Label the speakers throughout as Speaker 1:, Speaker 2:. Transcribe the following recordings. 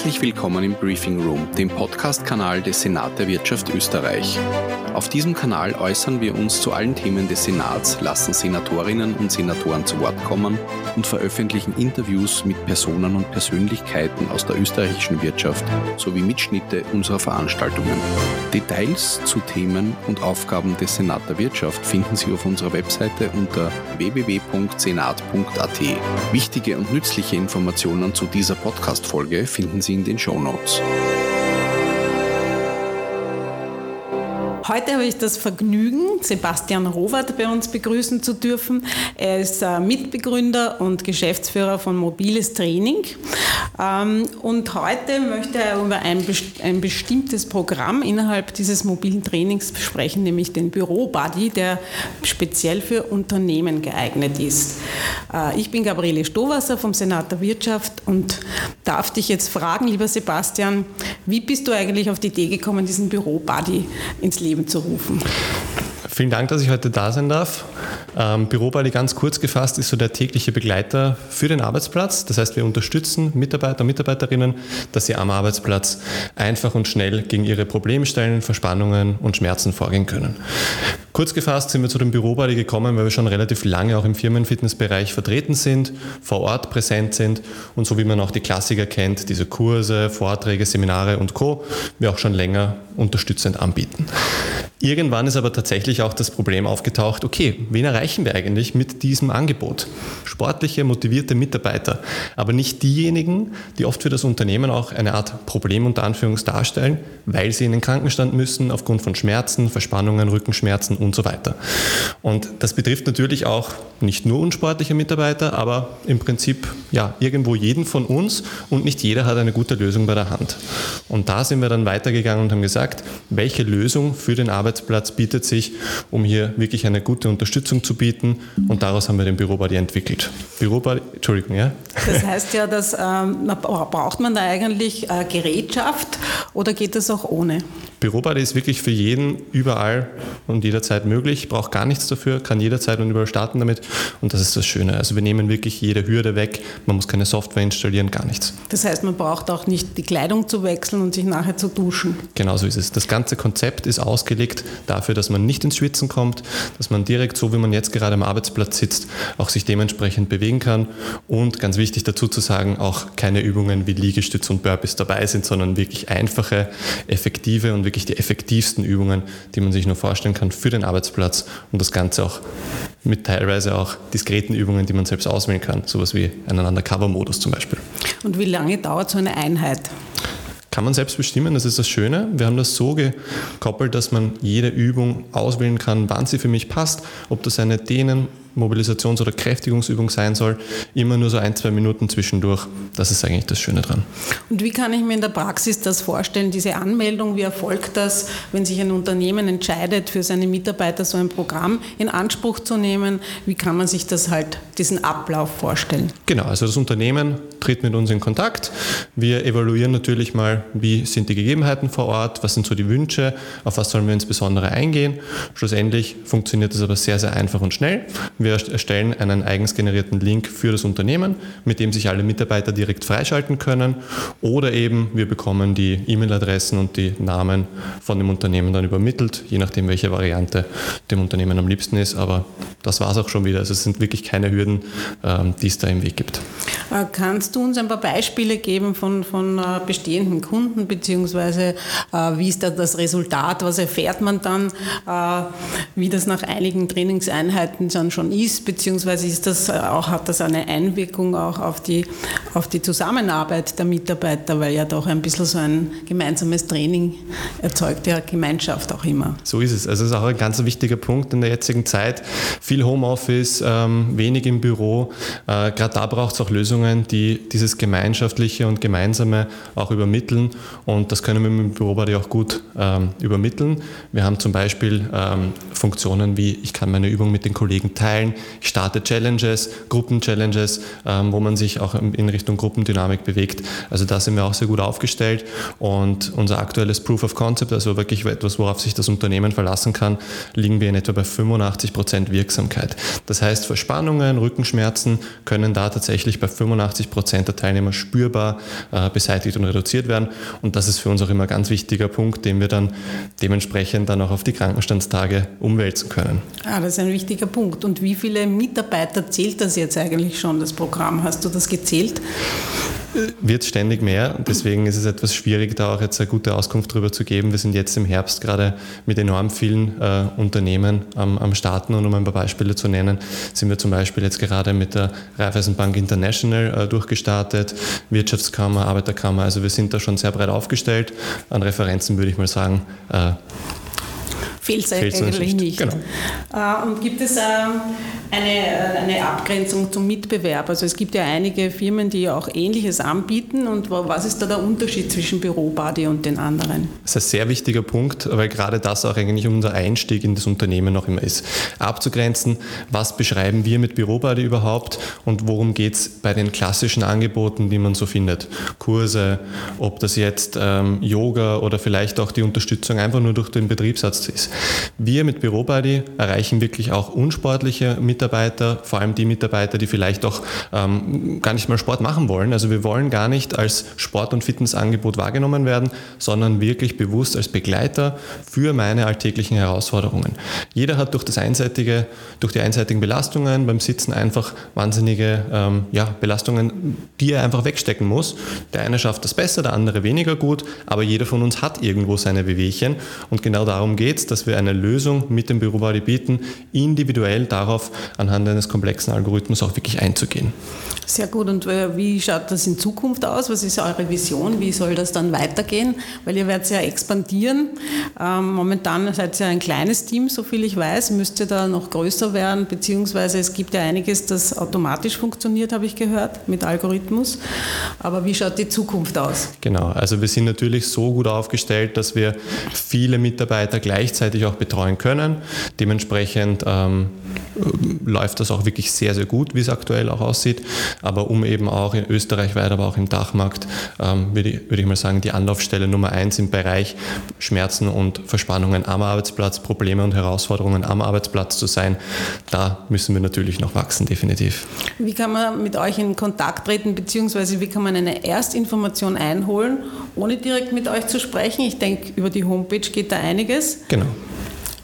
Speaker 1: Herzlich willkommen im Briefing Room, dem Podcast-Kanal des Senat der Wirtschaft Österreich. Auf diesem Kanal äußern wir uns zu allen Themen des Senats, lassen Senatorinnen und Senatoren zu Wort kommen und veröffentlichen Interviews mit Personen und Persönlichkeiten aus der österreichischen Wirtschaft sowie Mitschnitte unserer Veranstaltungen. Details zu Themen und Aufgaben des Senat der Wirtschaft finden Sie auf unserer Webseite unter www.senat.at. Wichtige und nützliche Informationen zu dieser Podcast-Folge finden Sie in den Show Notes.
Speaker 2: Heute habe ich das Vergnügen, Sebastian Rowert bei uns begrüßen zu dürfen. Er ist äh, Mitbegründer und Geschäftsführer von Mobiles Training. Ähm, und heute möchte er über ein, bestimmtes Programm innerhalb dieses mobilen Trainings sprechen, nämlich den Büro-Buddy, der speziell für Unternehmen geeignet ist. Äh, ich bin Gabriele Stowasser vom Senat der Wirtschaft und darf dich jetzt fragen, lieber Sebastian, wie bist du eigentlich auf die Idee gekommen, diesen Büro-Buddy ins Leben zu rufen.
Speaker 3: Vielen Dank, dass ich heute da sein darf. Ähm, Bürobuddy ganz kurz gefasst ist so der tägliche Begleiter für den Arbeitsplatz. Das heißt, wir unterstützen Mitarbeiter und Mitarbeiterinnen, dass sie am Arbeitsplatz einfach und schnell gegen ihre Problemstellen, Verspannungen und Schmerzen vorgehen können. Kurz gefasst sind wir zu dem Bürobuddy gekommen, weil wir schon relativ lange auch im Firmenfitnessbereich vertreten sind, vor Ort präsent sind und so wie man auch die Klassiker kennt, diese Kurse, Vorträge, Seminare und Co., wir auch schon länger unterstützend anbieten. Irgendwann ist aber tatsächlich auch das Problem aufgetaucht, okay, wen erreichen wir eigentlich mit diesem Angebot? Sportliche, motivierte Mitarbeiter, aber nicht diejenigen, die oft für das Unternehmen auch eine Art Problem unter Anführungs darstellen, weil sie in den Krankenstand müssen aufgrund von Schmerzen, Verspannungen, Rückenschmerzen und so weiter. Und das betrifft natürlich auch nicht nur unsportliche Mitarbeiter, aber im Prinzip ja irgendwo jeden von uns und nicht jeder hat eine gute Lösung bei der Hand. Und da sind wir dann weitergegangen und haben gesagt, welche Lösung für den Arbeitsplatz bietet sich, um hier wirklich eine gute Unterstützung zu bieten. Und daraus haben wir den Bürobuddy entwickelt. Bürobuddy, Entschuldigung, ja?
Speaker 2: Das heißt ja, dass ähm, braucht man da eigentlich äh, Gerätschaft oder geht das auch ohne?
Speaker 3: Bürobuddy ist wirklich für jeden überall und jederzeit möglich, braucht gar nichts dafür, kann jederzeit und überall starten damit und das ist das Schöne. Also wir nehmen wirklich jede Hürde weg, man muss keine Software installieren, gar nichts.
Speaker 2: Das heißt, man braucht auch nicht die Kleidung zu wechseln und sich nachher zu duschen.
Speaker 3: Genau so ist es. Das ganze Konzept ist ausgelegt dafür, dass man nicht ins Schwitzen kommt, dass man direkt so, wie man jetzt gerade am Arbeitsplatz sitzt, auch sich dementsprechend bewegen kann und ganz wichtig dazu zu sagen, auch keine Übungen wie Liegestütz und Burpees dabei sind, sondern wirklich einfache, effektive und wirklich die effektivsten Übungen, die man sich nur vorstellen kann für den Arbeitsplatz und das Ganze auch mit teilweise auch diskreten Übungen, die man selbst auswählen kann, sowas wie einen Undercover-Modus zum Beispiel.
Speaker 2: Und wie lange dauert so eine Einheit?
Speaker 3: Kann man selbst bestimmen, das ist das Schöne. Wir haben das so gekoppelt, dass man jede Übung auswählen kann, wann sie für mich passt, ob das eine Dehnen- Mobilisations- oder Kräftigungsübung sein soll, immer nur so ein, zwei Minuten zwischendurch. Das ist eigentlich das Schöne dran.
Speaker 2: Und wie kann ich mir in der Praxis das vorstellen, diese Anmeldung, wie erfolgt das, wenn sich ein Unternehmen entscheidet, für seine Mitarbeiter so ein Programm in Anspruch zu nehmen? Wie kann man sich das halt, diesen Ablauf vorstellen?
Speaker 3: Genau, also das Unternehmen tritt mit uns in Kontakt. Wir evaluieren natürlich mal, wie sind die Gegebenheiten vor Ort, was sind so die Wünsche, auf was sollen wir insbesondere eingehen. Schlussendlich funktioniert das aber sehr, sehr einfach und schnell. Wir erstellen einen eigens generierten Link für das Unternehmen, mit dem sich alle Mitarbeiter direkt freischalten können. Oder eben wir bekommen die E-Mail-Adressen und die Namen von dem Unternehmen dann übermittelt, je nachdem, welche Variante dem Unternehmen am liebsten ist. Aber das war es auch schon wieder. Also es sind wirklich keine Hürden, ähm, die es da im Weg gibt.
Speaker 2: Äh, kannst du uns ein paar Beispiele geben von, von äh, bestehenden Kunden, beziehungsweise äh, wie ist da das Resultat, was erfährt man dann, wie das nach einigen Trainingseinheiten dann schon ist, beziehungsweise ist das auch, hat das eine Einwirkung auch auf die, auf die Zusammenarbeit der Mitarbeiter, weil ja doch ein bisschen so ein gemeinsames Training erzeugt ja Gemeinschaft auch immer.
Speaker 3: So ist es. Also es ist auch ein ganz wichtiger Punkt in der jetzigen Zeit. Viel Homeoffice, ähm, wenig im Büro. Äh, Gerade da braucht es auch Lösungen, die dieses Gemeinschaftliche und Gemeinsame auch übermitteln. Und das können wir mit dem Bürobuddy auch gut ähm, übermitteln. Wir haben zum Beispiel ähm, Funktionen wie, ich kann meine Übung mit den Kollegen teilen, ich starte Challenges, Gruppen-Challenges, ähm, wo man sich auch in Richtung Gruppendynamik bewegt. Also da sind wir auch sehr gut aufgestellt. Und unser aktuelles Proof of Concept, also wirklich etwas, worauf sich das Unternehmen verlassen kann, liegen wir in etwa bei 85 Prozent Wirksamkeit. Das heißt, Verspannungen, Rückenschmerzen können da tatsächlich bei 85 85 Prozent der Teilnehmer spürbar äh, beseitigt und reduziert werden. Und das ist für uns auch immer ein ganz wichtiger Punkt, den wir dann dementsprechend dann auch auf die Krankenstandstage umwälzen können.
Speaker 2: Ah, das ist ein wichtiger Punkt. Und wie viele Mitarbeiter zählt das jetzt eigentlich schon, das Programm? Hast du das gezählt?
Speaker 3: wird ständig mehr. Deswegen ist es etwas schwierig, da auch jetzt eine gute Auskunft darüber zu geben. Wir sind jetzt im Herbst gerade mit enorm vielen äh, Unternehmen am, am Starten und um ein paar Beispiele zu nennen, sind wir zum Beispiel jetzt gerade mit der Raiffeisenbank International äh, durchgestartet, Wirtschaftskammer, Arbeiterkammer. Also wir sind da schon sehr breit aufgestellt. An Referenzen würde ich mal sagen, äh,
Speaker 2: fehlt es eigentlich nicht. Genau. Äh, und gibt es ähm, eine, äh, eine Abgrenzung zum Mitbewerb? Also es gibt ja einige Firmen, die auch Ähnliches anbieten. Und was ist da der Unterschied zwischen Bürobody und den anderen?
Speaker 3: Das ist ein sehr wichtiger Punkt, weil gerade das auch eigentlich unser Einstieg in das Unternehmen noch immer ist. Abzugrenzen, was beschreiben wir mit Bürobody überhaupt und worum geht es bei den klassischen Angeboten, die man so findet. Kurse, ob das jetzt ähm, Yoga oder vielleicht auch die Unterstützung einfach nur durch den Betriebsarzt ist. Wir mit Bürobody erreichen wirklich auch unsportliche Mitarbeiter, vor allem die Mitarbeiter, die vielleicht auch ähm, gar nicht mal Sport machen wollen. Also wir wollen gar nicht als Sport- und Fitnessangebot wahrgenommen werden, sondern wirklich bewusst als Begleiter für meine alltäglichen Herausforderungen. Jeder hat durch das einseitige, durch die einseitigen Belastungen beim Sitzen einfach wahnsinnige ähm, ja, Belastungen, die er einfach wegstecken muss. Der eine schafft das besser, der andere weniger gut, aber jeder von uns hat irgendwo seine Wehwehchen und genau darum geht es, dass wir eine Lösung mit dem Bürobody bieten, individuell darauf anhand eines komplexen Algorithmus auch wirklich einzugehen.
Speaker 2: Sehr gut. Und äh, wie schaut das in Zukunft aus? Was ist eure Vision? Wie soll das dann weitergehen? Weil ihr werdet ja expandieren. Ähm, momentan seid ihr ein kleines Team, so viel ich weiß. Müsst ihr da noch größer werden? Beziehungsweise es gibt ja einiges, das automatisch funktioniert, habe ich gehört, mit Algorithmus. Aber wie schaut die Zukunft aus?
Speaker 3: Genau. Also wir sind natürlich so gut aufgestellt, dass wir viele Mitarbeiter gleichzeitig auch betreuen können. Dementsprechend ähm, läuft das auch wirklich sehr, sehr gut, wie es aktuell auch aussieht aber um eben auch in Österreich weit, aber auch im Dachmarkt, ähm, würde, ich, würde ich mal sagen, die Anlaufstelle Nummer eins im Bereich Schmerzen und Verspannungen am Arbeitsplatz, Probleme und Herausforderungen am Arbeitsplatz zu sein. Da müssen wir natürlich noch wachsen, definitiv.
Speaker 2: Wie kann man mit euch in Kontakt treten, beziehungsweise wie kann man eine Erstinformation einholen, ohne direkt mit euch zu sprechen? Ich denke, über die Homepage geht da einiges.
Speaker 3: Genau.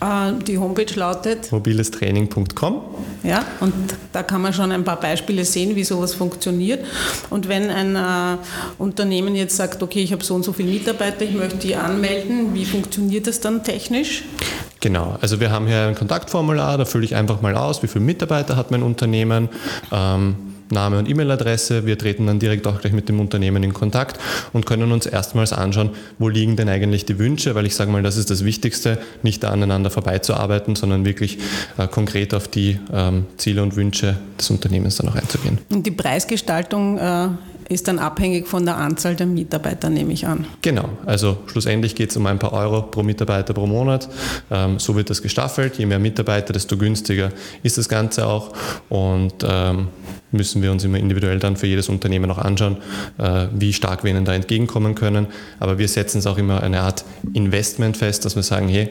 Speaker 2: Äh, die Homepage lautet
Speaker 3: mobilestraining.com.
Speaker 2: Ja, und da kann man schon ein paar Beispiele sehen, wie sowas funktioniert. Und wenn ein äh, Unternehmen jetzt sagt, okay, ich habe so und so viele Mitarbeiter, ich möchte die anmelden, wie funktioniert das dann technisch?
Speaker 3: Genau, also wir haben hier ein Kontaktformular, da fülle ich einfach mal aus, wie viele Mitarbeiter hat mein Unternehmen. Ähm, Name und E-Mail-Adresse. Wir treten dann direkt auch gleich mit dem Unternehmen in Kontakt und können uns erstmals anschauen, wo liegen denn eigentlich die Wünsche, weil ich sage mal, das ist das Wichtigste, nicht da aneinander vorbeizuarbeiten, sondern wirklich äh, konkret auf die ähm, Ziele und Wünsche des Unternehmens dann auch einzugehen.
Speaker 2: Und die Preisgestaltung äh, ist dann abhängig von der Anzahl der Mitarbeiter, nehme ich an.
Speaker 3: Genau, also schlussendlich geht es um ein paar Euro pro Mitarbeiter pro Monat. Ähm, so wird das gestaffelt. Je mehr Mitarbeiter, desto günstiger ist das Ganze auch. Und ähm, müssen wir uns immer individuell dann für jedes Unternehmen auch anschauen, äh, wie stark wir ihnen da entgegenkommen können. Aber wir setzen es auch immer eine Art Investment fest, dass wir sagen, hey,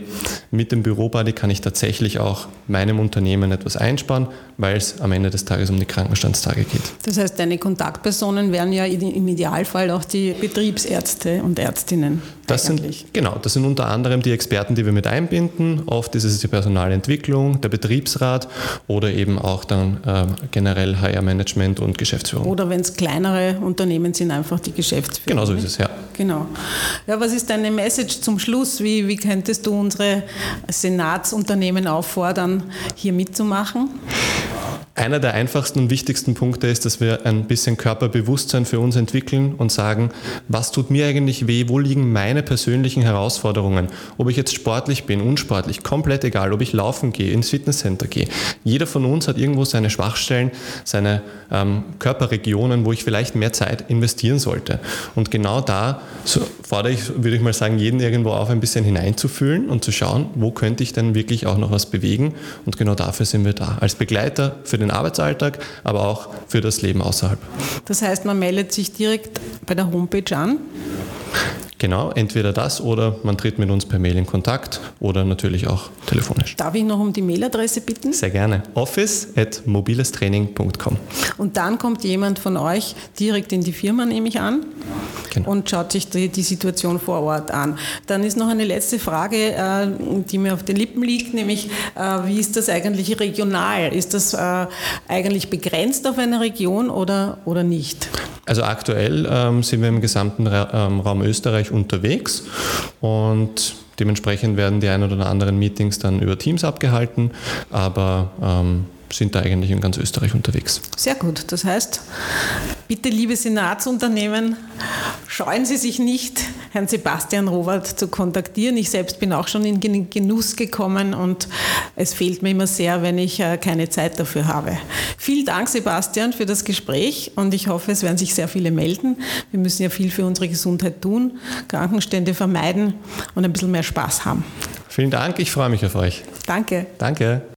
Speaker 3: mit dem Bürobody kann ich tatsächlich auch meinem Unternehmen etwas einsparen, weil es am Ende des Tages um die Krankenstandstage geht.
Speaker 2: Das heißt, deine Kontaktpersonen wären ja im Idealfall auch die Betriebsärzte und Ärztinnen.
Speaker 3: Das sind, genau, das sind unter anderem die Experten, die wir mit einbinden. Oft ist es die Personalentwicklung, der Betriebsrat oder eben auch dann äh, generell HR-Management und Geschäftsführung.
Speaker 2: Oder wenn es kleinere Unternehmen sind, einfach die Geschäftsführung.
Speaker 3: Genau so ist es, ja.
Speaker 2: Genau. Ja, was ist deine Message zum Schluss? Wie, wie könntest du unsere Senatsunternehmen auffordern, hier mitzumachen?
Speaker 3: Einer der einfachsten und wichtigsten Punkte ist, dass wir ein bisschen Körperbewusstsein für uns entwickeln und sagen, was tut mir eigentlich weh, wo liegen meine persönlichen Herausforderungen. Ob ich jetzt sportlich bin, unsportlich, komplett egal, ob ich laufen gehe, ins Fitnesscenter gehe. Jeder von uns hat irgendwo seine Schwachstellen, seine ähm, Körperregionen, wo ich vielleicht mehr Zeit investieren sollte. Und genau da so fordere ich, würde ich mal sagen, jeden irgendwo auf, ein bisschen hineinzufühlen und zu schauen, wo könnte ich denn wirklich auch noch was bewegen. Und genau dafür sind wir da. Als Begleiter für den den Arbeitsalltag, aber auch für das Leben außerhalb.
Speaker 2: Das heißt, man meldet sich direkt bei der Homepage an?
Speaker 3: Genau, entweder das oder man tritt mit uns per Mail in Kontakt oder natürlich auch telefonisch.
Speaker 2: Darf ich noch um die Mailadresse bitten?
Speaker 3: Sehr gerne. office at mobilestraining.com.
Speaker 2: Und dann kommt jemand von euch direkt in die Firma, nehme ich an, genau. und schaut sich die, die, Situation vor Ort an. Dann ist noch eine letzte Frage, äh, die mir auf den Lippen liegt, nämlich äh, wie ist das eigentlich regional? Ist das äh, eigentlich begrenzt auf eine Region oder, oder nicht?
Speaker 3: Also aktuell ähm, sind wir im gesamten Ra ähm, Raum Österreich unterwegs und dementsprechend werden die ein oder anderen Meetings dann über Teams abgehalten, aber ähm, sind da eigentlich in ganz Österreich unterwegs.
Speaker 2: Sehr gut. Das heißt, bitte, liebe Senatsunternehmen, scheuen Sie sich nicht, Herrn Sebastian Robert zu kontaktieren. Ich selbst bin auch schon in den Genuss gekommen und es fehlt mir immer sehr, wenn ich äh, keine Zeit dafür habe. Vielen Dank, Sebastian, für das Gespräch und ich hoffe, es werden sich sehr viele melden. Wir müssen ja viel für unsere Gesundheit tun, Krankenstände vermeiden und ein bisschen mehr Spaß haben.
Speaker 3: Vielen Dank, ich freue mich auf euch.
Speaker 2: Danke.
Speaker 3: Danke.